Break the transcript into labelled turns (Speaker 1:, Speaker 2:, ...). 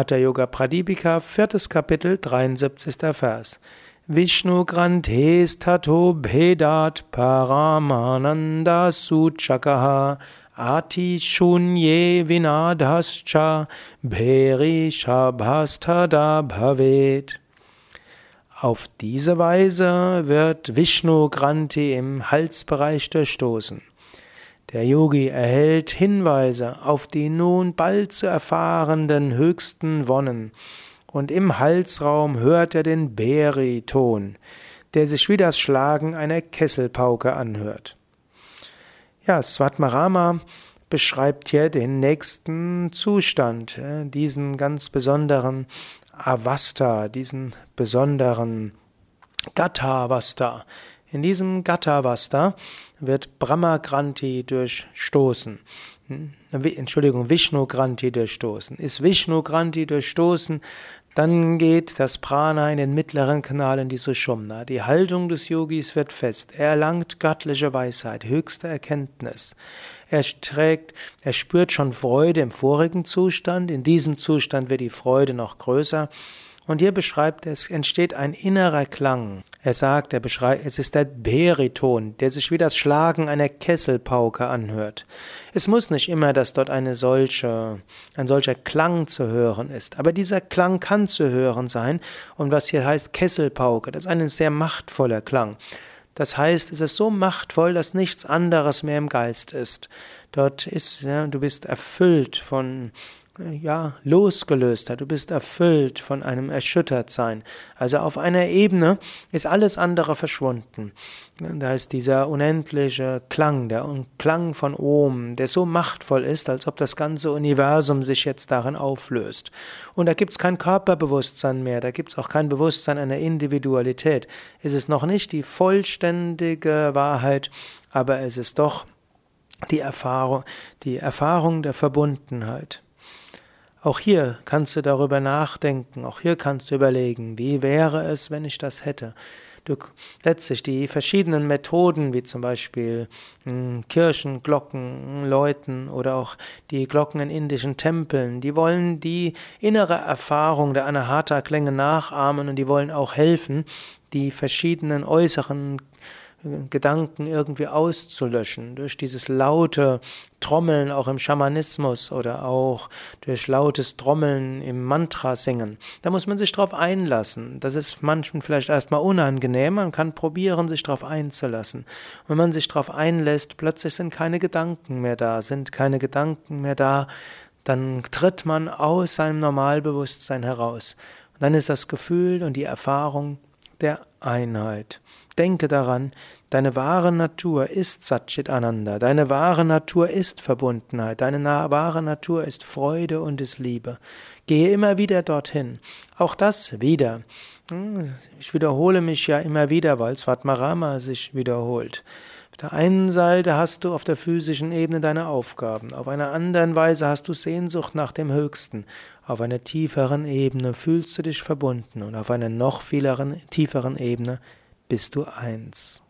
Speaker 1: Hatha Yoga Pradipika, viertes Kapitel, 73. Vers. Vishnu Granthes Tato Bhedat Paramananda Suchakaha Ati Shunye Vinadhascha Bheri Shabhastada Bhavet. Auf diese Weise wird Vishnu Granthi im Halsbereich durchstoßen. Der Yogi erhält Hinweise auf die nun bald zu erfahrenden höchsten Wonnen, und im Halsraum hört er den Beri-Ton, der sich wie das Schlagen einer Kesselpauke anhört. Ja, Svatmarama beschreibt hier den nächsten Zustand, äh, diesen ganz besonderen Avasta, diesen besonderen Gatavasta. In diesem Gatavasta wird Brahma Granti durchstoßen. Hm? Entschuldigung, Vishnu Granti durchstoßen. Ist Vishnu Granti durchstoßen, dann geht das Prana in den mittleren Kanal in die Sushumna. Die Haltung des Yogis wird fest. Er erlangt göttliche Weisheit, höchste Erkenntnis. Er trägt, er spürt schon Freude im vorigen Zustand. In diesem Zustand wird die Freude noch größer. Und hier beschreibt es entsteht ein innerer Klang. Er sagt, er beschreibt, es ist der Beriton, der sich wie das Schlagen einer Kesselpauke anhört. Es muss nicht immer, dass dort eine solche, ein solcher Klang zu hören ist, aber dieser Klang kann zu hören sein. Und was hier heißt Kesselpauke, das ist ein sehr machtvoller Klang. Das heißt, es ist so machtvoll, dass nichts anderes mehr im Geist ist. Dort ist, ja, du bist erfüllt von ja, losgelöst hat. Du bist erfüllt von einem Erschüttertsein. Also auf einer Ebene ist alles andere verschwunden. Da ist dieser unendliche Klang, der Klang von Om, der so machtvoll ist, als ob das ganze Universum sich jetzt darin auflöst. Und da gibt es kein Körperbewusstsein mehr, da gibt es auch kein Bewusstsein einer Individualität. Es ist noch nicht die vollständige Wahrheit, aber es ist doch die Erfahrung, die Erfahrung der Verbundenheit. Auch hier kannst du darüber nachdenken, auch hier kannst du überlegen, wie wäre es, wenn ich das hätte. Du, letztlich die verschiedenen Methoden, wie zum Beispiel mh, hm, Kirchen, Glocken, Läuten oder auch die Glocken in indischen Tempeln, die wollen die innere Erfahrung der Anahata-Klänge nachahmen und die wollen auch helfen, die verschiedenen äußeren Gedanken irgendwie auszulöschen, durch dieses laute Trommeln auch im Schamanismus oder auch durch lautes Trommeln im Mantra singen. Da muss man sich drauf einlassen. Das ist manchen vielleicht erstmal unangenehm, man kann probieren, sich drauf einzulassen. Wenn man sich drauf einlässt, plötzlich sind keine Gedanken mehr da, sind keine Gedanken mehr da, dann tritt man aus seinem Normalbewusstsein heraus. Und dann ist das Gefühl und die Erfahrung der Einheit. Denke daran, deine wahre Natur ist Satchit Ananda, deine wahre Natur ist Verbundenheit, deine wahre Natur ist Freude und ist Liebe. Gehe immer wieder dorthin. Auch das wieder. Hm, ich wiederhole mich ja immer wieder, weil Svatmarama sich wiederholt. Auf der einen Seite hast du auf der physischen Ebene deine Aufgaben, auf einer anderen Weise hast du Sehnsucht nach dem Höchsten, auf einer tieferen Ebene fühlst du dich verbunden und auf einer noch vieleren, tieferen Ebene bist du eins.